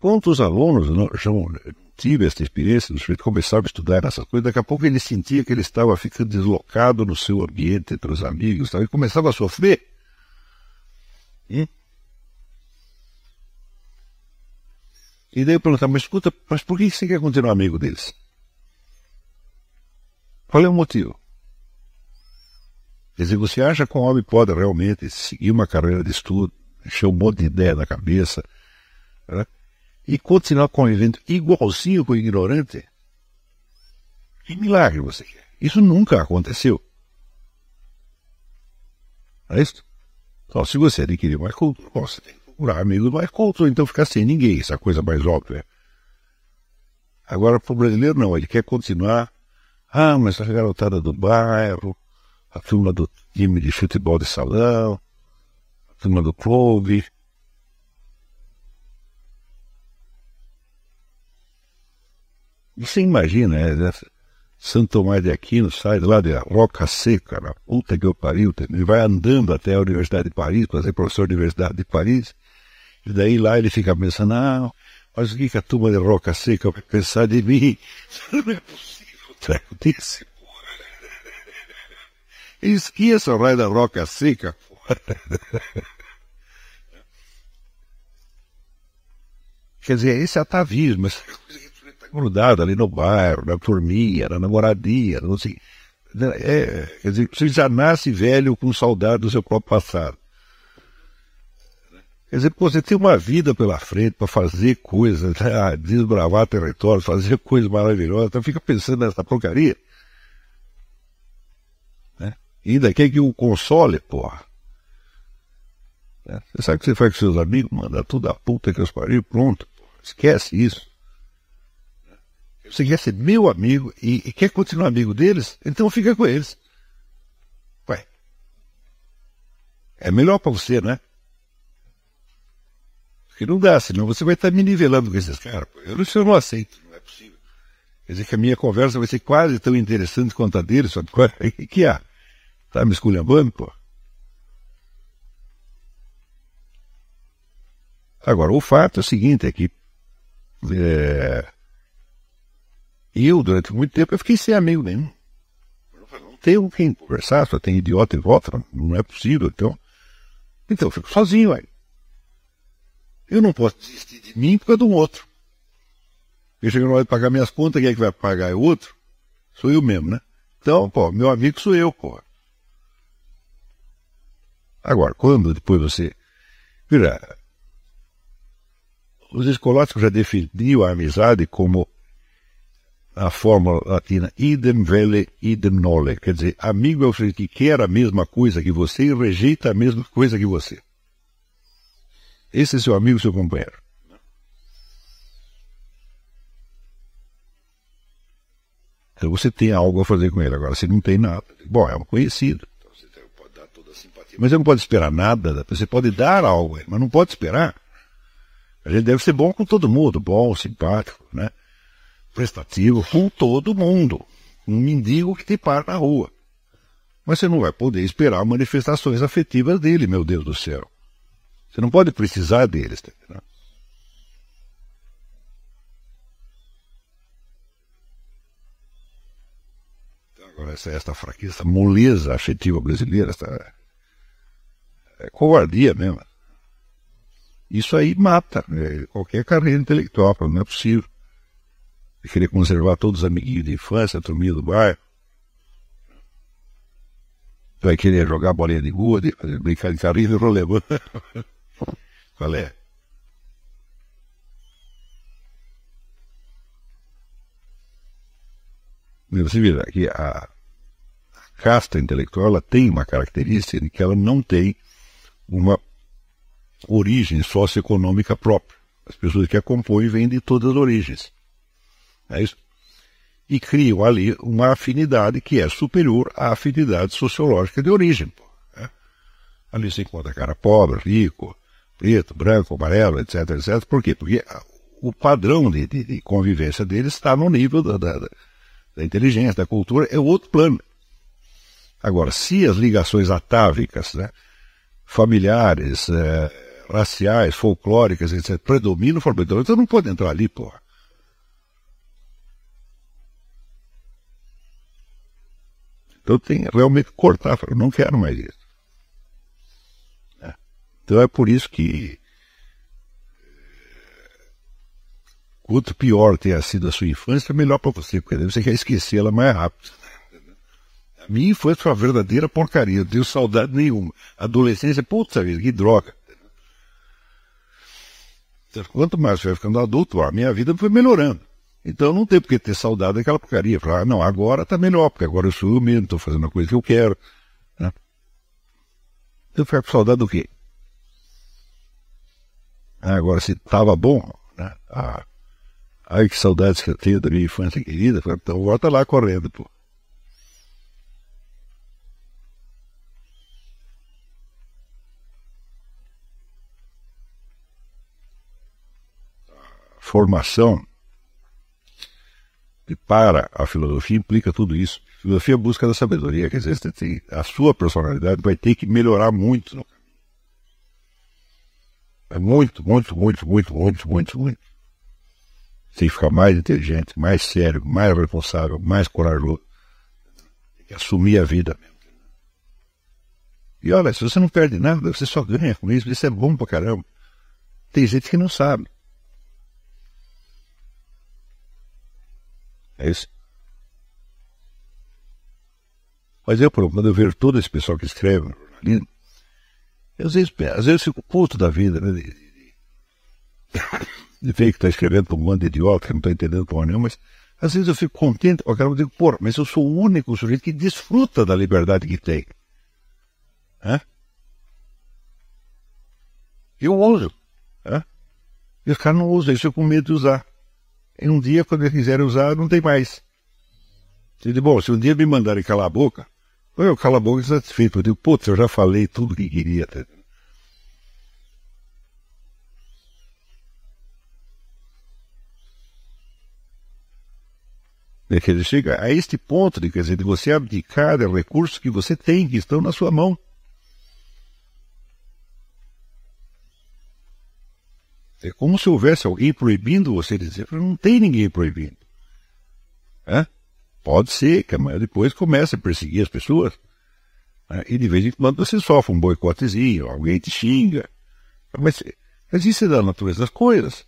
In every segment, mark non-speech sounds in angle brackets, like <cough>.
quantos alunos já tive essa experiência, do sujeito começava a estudar essas coisas, daqui a pouco ele sentia que ele estava ficando deslocado no seu ambiente, entre os amigos, e começava a sofrer. Hum? E daí eu perguntava, mas escuta, mas por que você quer continuar amigo deles? Qual é o motivo? Quer dizer, você acha que um homem pode realmente seguir uma carreira de estudo, encher um monte de ideia na cabeça, né? E continuar convivendo igualzinho com o ignorante? Que milagre você quer? Isso nunca aconteceu. Não é isso? Então, se você adquirir mais cultura, você tem que procurar amigos mais cultos, ou então ficar sem ninguém, essa coisa mais óbvia. Agora, para o brasileiro, não, ele quer continuar. Ah, mas a garotada do bairro, a turma do time de futebol de salão, a turma do clube. Você imagina, é, né? Santo Tomás de Aquino sai lá de Roca Seca, na puta que eu pariu, ele vai andando até a Universidade de Paris, para ser professor da Universidade de Paris, e daí lá ele fica pensando, não, mas o que, que a turma de Roca Seca vai pensar de mim? <laughs> Não é possível treco desse, porra. Esqueça o raio da Roca Seca, porra. <laughs> Quer dizer, esse atavismo, essa coisa que grudado ali no bairro, na turminha, na namoradinha, não sei. É, quer dizer, você já nasce velho com saudade do seu próprio passado. Quer dizer, você tem uma vida pela frente para fazer coisas, né? desbravar territórios, fazer coisas maravilhosas, então fica pensando nessa porcaria. Né? E ainda quer que o console, porra. Né? Você sabe que você faz com seus amigos? Manda tudo a puta que os pariu, pronto. Esquece isso. Você quer ser meu amigo e, e quer continuar amigo deles? Então fica com eles. Ué. É melhor para você, né? Porque não dá, senão você vai estar me nivelando com esses caras. Eu não, eu não aceito, não é possível. Quer dizer que a minha conversa vai ser quase tão interessante quanto a deles. <laughs> O que, que há? Tá me esculhambando, pô? Agora, o fato é o seguinte, é que é, eu, durante muito tempo, eu fiquei sem amigo nenhum. Não tenho com quem conversar, só tem idiota em volta, não é possível, então. Então eu fico sozinho aí. Eu não posso desistir de mim por causa de um outro. Porque chega na hora de pagar minhas contas, quem é que vai pagar? É o outro? Sou eu mesmo, né? Então, pô, meu amigo sou eu, pô. Agora, quando depois você. Vira. Os escolásticos já definiam a amizade como a fórmula latina idem vele, idem nole. Quer dizer, amigo é o sujeito que quer a mesma coisa que você e rejeita a mesma coisa que você. Esse é seu amigo, seu companheiro. Então você tem algo a fazer com ele. Agora, você não tem nada. Bom, é um conhecido. Então você pode dar toda a simpatia. Mas você não pode esperar nada. Você pode dar algo, mas não pode esperar. A gente deve ser bom com todo mundo, bom, simpático, né? Prestativo com todo mundo. Um mendigo que te para na rua. Mas você não vai poder esperar manifestações afetivas dele, meu Deus do céu. Você não pode precisar deles. Tá então, agora, essa, essa fraqueza, essa moleza afetiva brasileira, essa, é covardia mesmo. Isso aí mata né, qualquer carreira intelectual, não é possível querer conservar todos os amiguinhos de infância, a turminha do bairro. Vai querer jogar bolinha de rua, de fazer brincar de carrinho e rolemã. <laughs> Qual é? Você vê que a, a casta intelectual ela tem uma característica de que ela não tem uma origem socioeconômica própria. As pessoas que a compõem vêm de todas as origens. É isso? E criam ali uma afinidade que é superior à afinidade sociológica de origem. Pô, né? Ali se encontra cara pobre, rico, preto, branco, amarelo, etc, etc. Por quê? Porque o padrão de, de, de convivência deles está no nível da, da, da, inteligência, da cultura, é outro plano. Agora, se as ligações atávicas, né, familiares, é, raciais, folclóricas, etc., predominam formato. Então não pode entrar ali, porra. Então tem realmente cortar. Eu não quero mais isso. É. Então é por isso que quanto pior tenha sido a sua infância, melhor para você, porque você quer esquecê-la mais rápido. A minha infância foi uma verdadeira porcaria, não tenho saudade nenhuma. Adolescência, puta vida, que droga. Então, quanto mais eu vai ficando adulto, a minha vida foi melhorando. Então não tem por que ter saudade daquela porcaria. Falar, ah, não, agora está melhor, porque agora eu sou eu mesmo, estou fazendo a coisa que eu quero. Né? Eu ficar com saudade do quê? Ah, agora, se estava bom, né? Ah, ai, que saudades que eu tenho da minha infância querida. Então volta lá correndo, pô. formação para a filosofia implica tudo isso. A filosofia busca da sabedoria, quer dizer, você tem, a sua personalidade vai ter que melhorar muito no. É muito, muito, muito, muito, muito, muito, muito. Tem que ficar mais inteligente, mais sério, mais responsável, mais corajoso. Tem que assumir a vida mesmo. E olha, se você não perde nada, você só ganha com isso, isso é bom pra caramba. Tem gente que não sabe. É isso. Mas eu, quando eu vejo todo esse pessoal que escreve jornalismo, às vezes, às vezes eu fico puto da vida, né? De, de, de ver que está escrevendo para um bando de idiota que não está entendendo porra nenhuma, mas às vezes eu fico contente, eu quero dizer, porra, mas eu sou o único sujeito que desfruta da liberdade que tem. Hã? Eu uso. Hã? E os caras não usam, isso eu com medo de usar. E um dia, quando eles quiserem usar, não tem mais. Eu digo, bom, se um dia me mandarem calar a boca, eu calo a boca satisfeito. Eu digo, putz, eu já falei tudo que queria. Tá? Quer dizer, chega a este ponto de, quer dizer, de você abdicar de recursos que você tem, que estão na sua mão. É como se houvesse alguém proibindo você de dizer, não tem ninguém proibindo. É? Pode ser, que depois comece a perseguir as pessoas. Né? E de vez em quando você sofre um boicotezinho, alguém te xinga. Mas, mas isso é da natureza das coisas.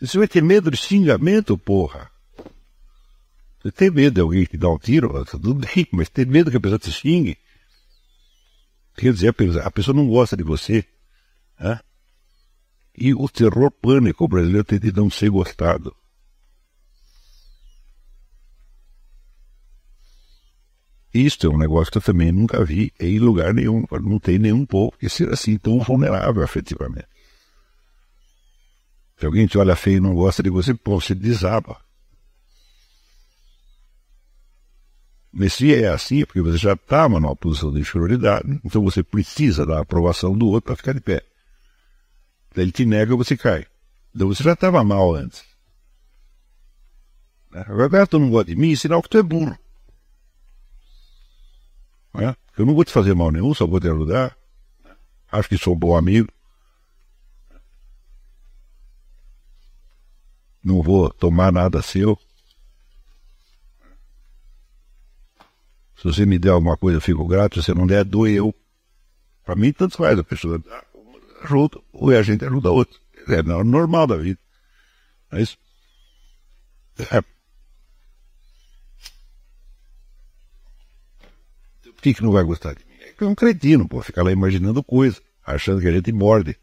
Você vai ter medo de xingamento, porra. Você tem medo de alguém te dar um tiro, tudo bem, <laughs> mas tem medo que a pessoa te xingue. Quer dizer, a pessoa não gosta de você. Né? E o terror pânico brasileiro tem de não ser gostado. Isto é um negócio que eu também nunca vi em lugar nenhum. Não tem nenhum povo que seja assim tão vulnerável afetivamente. Se alguém te olha feio e não gosta de você, pô, você desaba. Mas se é assim, é porque você já estava numa posição de inferioridade, então você precisa da aprovação do outro para ficar de pé. Ele te nega, você cai. Então você já estava mal antes. Né? Agora tu não gosta de mim, é sinal que tu é burro. É? Eu não vou te fazer mal nenhum, só vou te ajudar. Acho que sou um bom amigo. Não vou tomar nada seu. Se você me der alguma coisa, eu fico grato. Se você não der, dou eu. Para mim, tanto faz. A pessoa ajuda, ou a gente ajuda outro. É normal da vida. É isso. É. Por que, que não vai gostar de mim? É que é um cretino, pô, ficar lá imaginando coisa, achando que a gente morde.